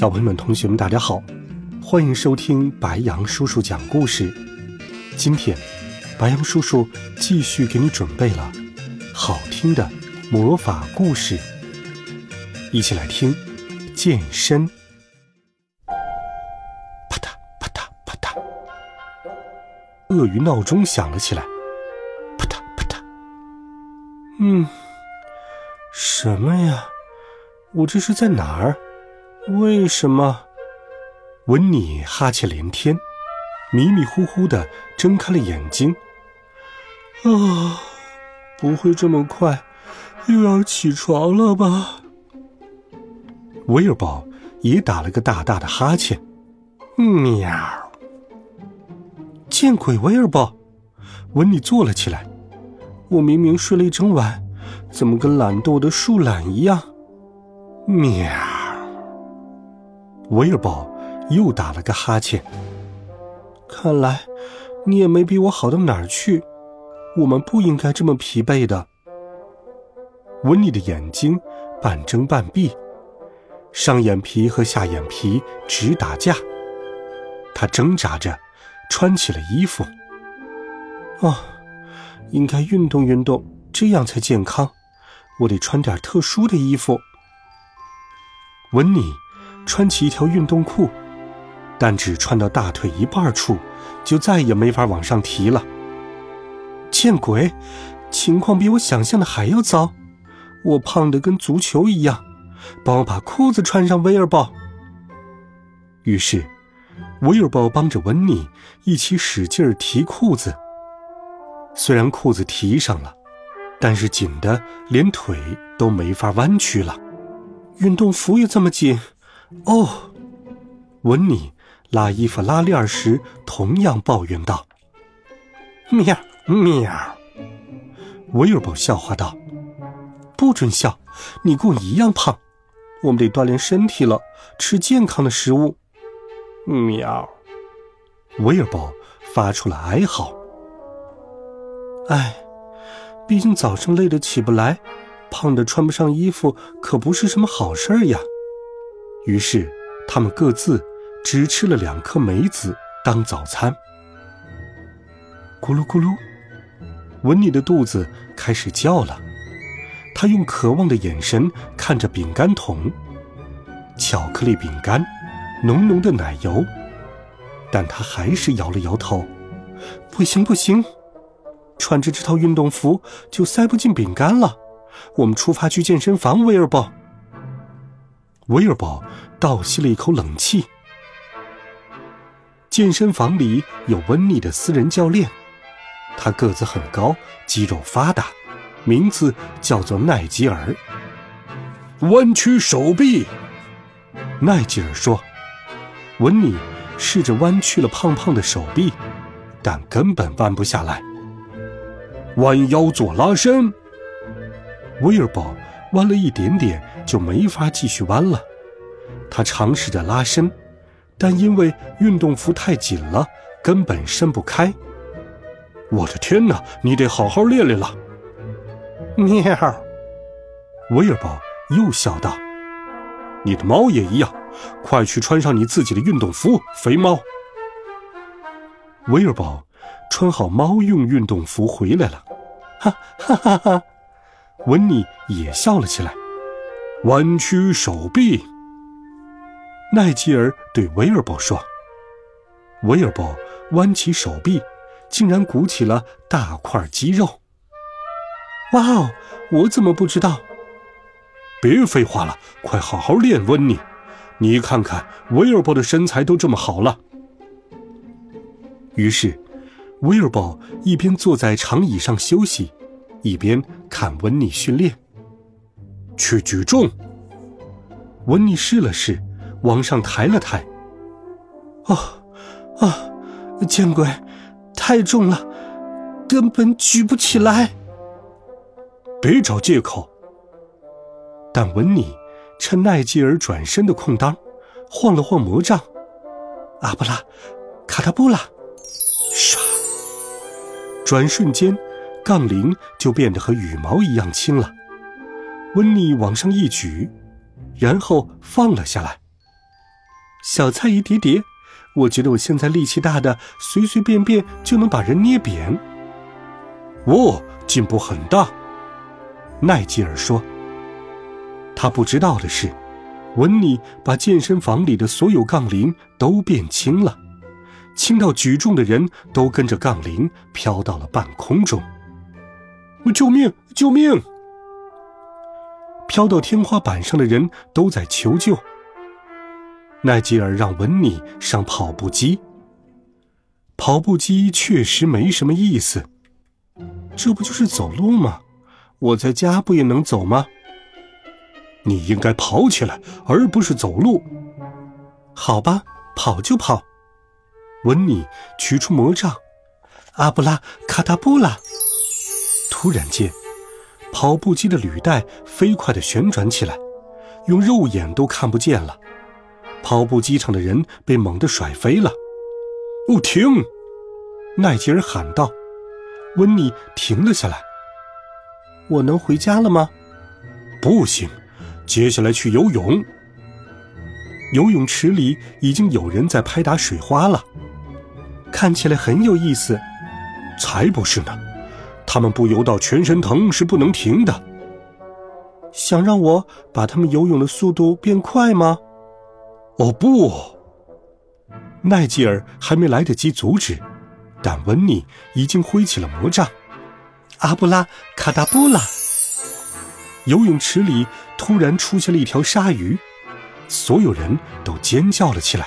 小朋友们、同学们，大家好，欢迎收听白羊叔叔讲故事。今天，白羊叔叔继续给你准备了好听的魔法故事，一起来听健身。啪嗒啪嗒啪嗒，鳄鱼闹钟响了起来。啪嗒啪嗒，嗯，什么呀？我这是在哪儿？为什么？文妮哈欠连天，迷迷糊糊的睁开了眼睛。啊，不会这么快又要起床了吧？威尔宝也打了个大大的哈欠。喵！见鬼，威尔宝！文妮坐了起来。我明明睡了一整晚，怎么跟懒惰的树懒一样？喵！威尔宝又打了个哈欠。看来你也没比我好到哪儿去。我们不应该这么疲惫的。温妮的眼睛半睁半闭，上眼皮和下眼皮直打架。他挣扎着穿起了衣服。哦，应该运动运动，这样才健康。我得穿点特殊的衣服。温妮。穿起一条运动裤，但只穿到大腿一半处，就再也没法往上提了。见鬼，情况比我想象的还要糟！我胖得跟足球一样，帮我把裤子穿上，威尔宝。于是，威尔宝帮着温妮一起使劲提裤子。虽然裤子提上了，但是紧的连腿都没法弯曲了。运动服也这么紧。哦，温妮拉衣服拉链时同样抱怨道：“喵喵。”威尔宝笑话道：“不准笑，你跟我一样胖，我们得锻炼身体了，吃健康的食物。”喵，威尔宝发出了哀嚎。哎，毕竟早上累得起不来，胖的穿不上衣服，可不是什么好事儿呀。于是，他们各自只吃了两颗梅子当早餐。咕噜咕噜，温妮的肚子开始叫了。他用渴望的眼神看着饼干桶，巧克力饼干，浓浓的奶油。但他还是摇了摇头：“不行，不行，穿着这套运动服就塞不进饼干了。我们出发去健身房，威尔伯。”威尔堡倒吸了一口冷气。健身房里有温妮的私人教练，他个子很高，肌肉发达，名字叫做奈吉尔。弯曲手臂，奈吉尔说。温妮试着弯曲了胖胖的手臂，但根本弯不下来。弯腰做拉伸，威尔堡。弯了一点点就没法继续弯了，他尝试着拉伸，但因为运动服太紧了，根本伸不开。我的天哪，你得好好练练了。喵，威尔宝又笑道：“你的猫也一样，快去穿上你自己的运动服，肥猫。”威尔宝穿好猫用运动服回来了，哈哈哈哈。温妮也笑了起来，弯曲手臂。奈吉尔对威尔伯说：“威尔伯弯起手臂，竟然鼓起了大块肌肉。哇哦，我怎么不知道？别废话了，快好好练，温妮。你看看威尔伯的身材都这么好了。”于是，威尔伯一边坐在长椅上休息。一边看温妮训练，去举重。温妮试了试，往上抬了抬，哦，啊，见鬼，太重了，根本举不起来。别找借口。但文尼趁奈吉尔转身的空当，晃了晃魔杖，阿布拉，卡塔布拉，唰！转瞬间，杠铃就变得和羽毛一样轻了。温妮往上一举，然后放了下来。小菜一碟碟，我觉得我现在力气大的，随随便便就能把人捏扁。哦，进步很大，奈吉尔说。他不知道的是，温妮把健身房里的所有杠铃都变轻了，轻到举重的人都跟着杠铃飘到了半空中。救命！救命！飘到天花板上的人都在求救。奈吉尔让文妮上跑步机。跑步机确实没什么意思，这不就是走路吗？我在家不也能走吗？你应该跑起来，而不是走路。好吧，跑就跑。文妮取出魔杖，阿布拉卡达布拉。突然间，跑步机的履带飞快地旋转起来，用肉眼都看不见了。跑步机上的人被猛地甩飞了。哦，停！奈吉尔喊道。温妮停了下来。我能回家了吗？不行。接下来去游泳。游泳池里已经有人在拍打水花了，看起来很有意思。才不是呢，他们不游到全身疼是不能停的。想让我把他们游泳的速度变快吗？哦不！奈吉尔还没来得及阻止，但温妮已经挥起了魔杖。阿布拉卡达布拉！游泳池里。突然出现了一条鲨鱼，所有人都尖叫了起来，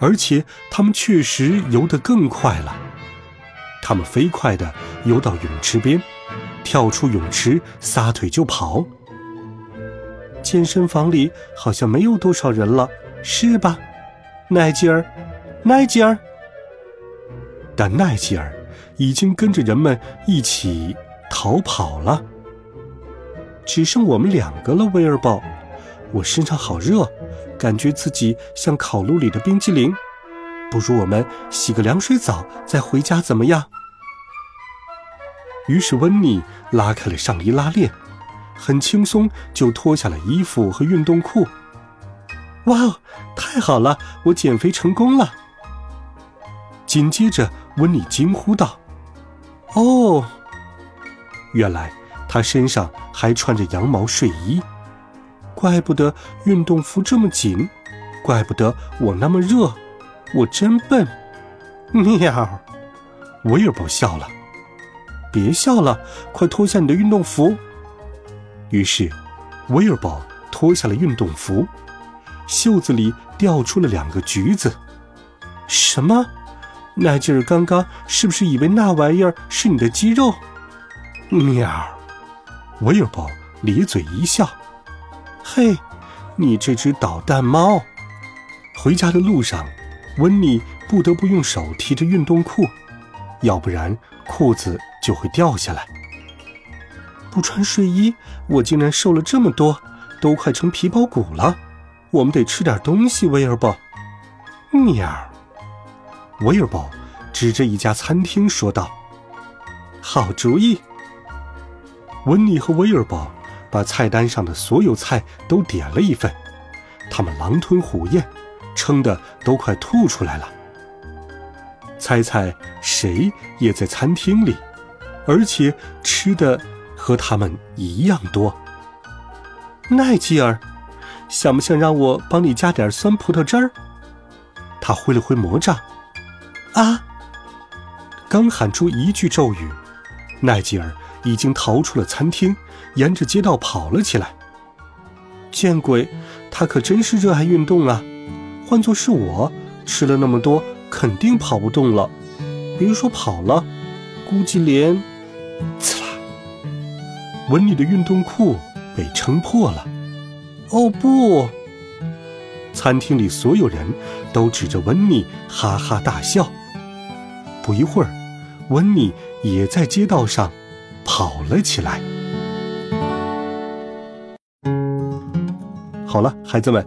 而且他们确实游得更快了。他们飞快地游到泳池边，跳出泳池，撒腿就跑。健身房里好像没有多少人了，是吧，奈吉尔？奈吉尔？但奈吉尔已经跟着人们一起逃跑了。只剩我们两个了，威尔宝。我身上好热，感觉自己像烤炉里的冰激凌。不如我们洗个凉水澡再回家，怎么样？于是温妮拉开了上衣拉链，很轻松就脱下了衣服和运动裤。哇哦，太好了，我减肥成功了！紧接着，温妮惊呼道：“哦，原来……”他身上还穿着羊毛睡衣，怪不得运动服这么紧，怪不得我那么热，我真笨。喵，威尔伯笑了，别笑了，快脱下你的运动服。于是，威尔伯脱下了运动服，袖子里掉出了两个橘子。什么？奈吉尔刚刚是不是以为那玩意儿是你的肌肉？喵。威尔伯咧嘴一笑：“嘿，你这只捣蛋猫！”回家的路上，温妮不得不用手提着运动裤，要不然裤子就会掉下来。不穿睡衣，我竟然瘦了这么多，都快成皮包骨了。我们得吃点东西，威尔伯。喵！威尔伯指着一家餐厅说道：“好主意。”温妮和威尔伯把菜单上的所有菜都点了一份，他们狼吞虎咽，撑得都快吐出来了。猜猜谁也在餐厅里，而且吃的和他们一样多？奈吉尔，想不想让我帮你加点酸葡萄汁儿？他挥了挥魔杖。啊！刚喊出一句咒语，奈吉尔。已经逃出了餐厅，沿着街道跑了起来。见鬼，他可真是热爱运动啊！换做是我，吃了那么多，肯定跑不动了。别说跑了，估计连……刺啦！文妮的运动裤被撑破了。哦不！餐厅里所有人都指着温妮哈哈大笑。不一会儿，温妮也在街道上跑了起来。好了，孩子们，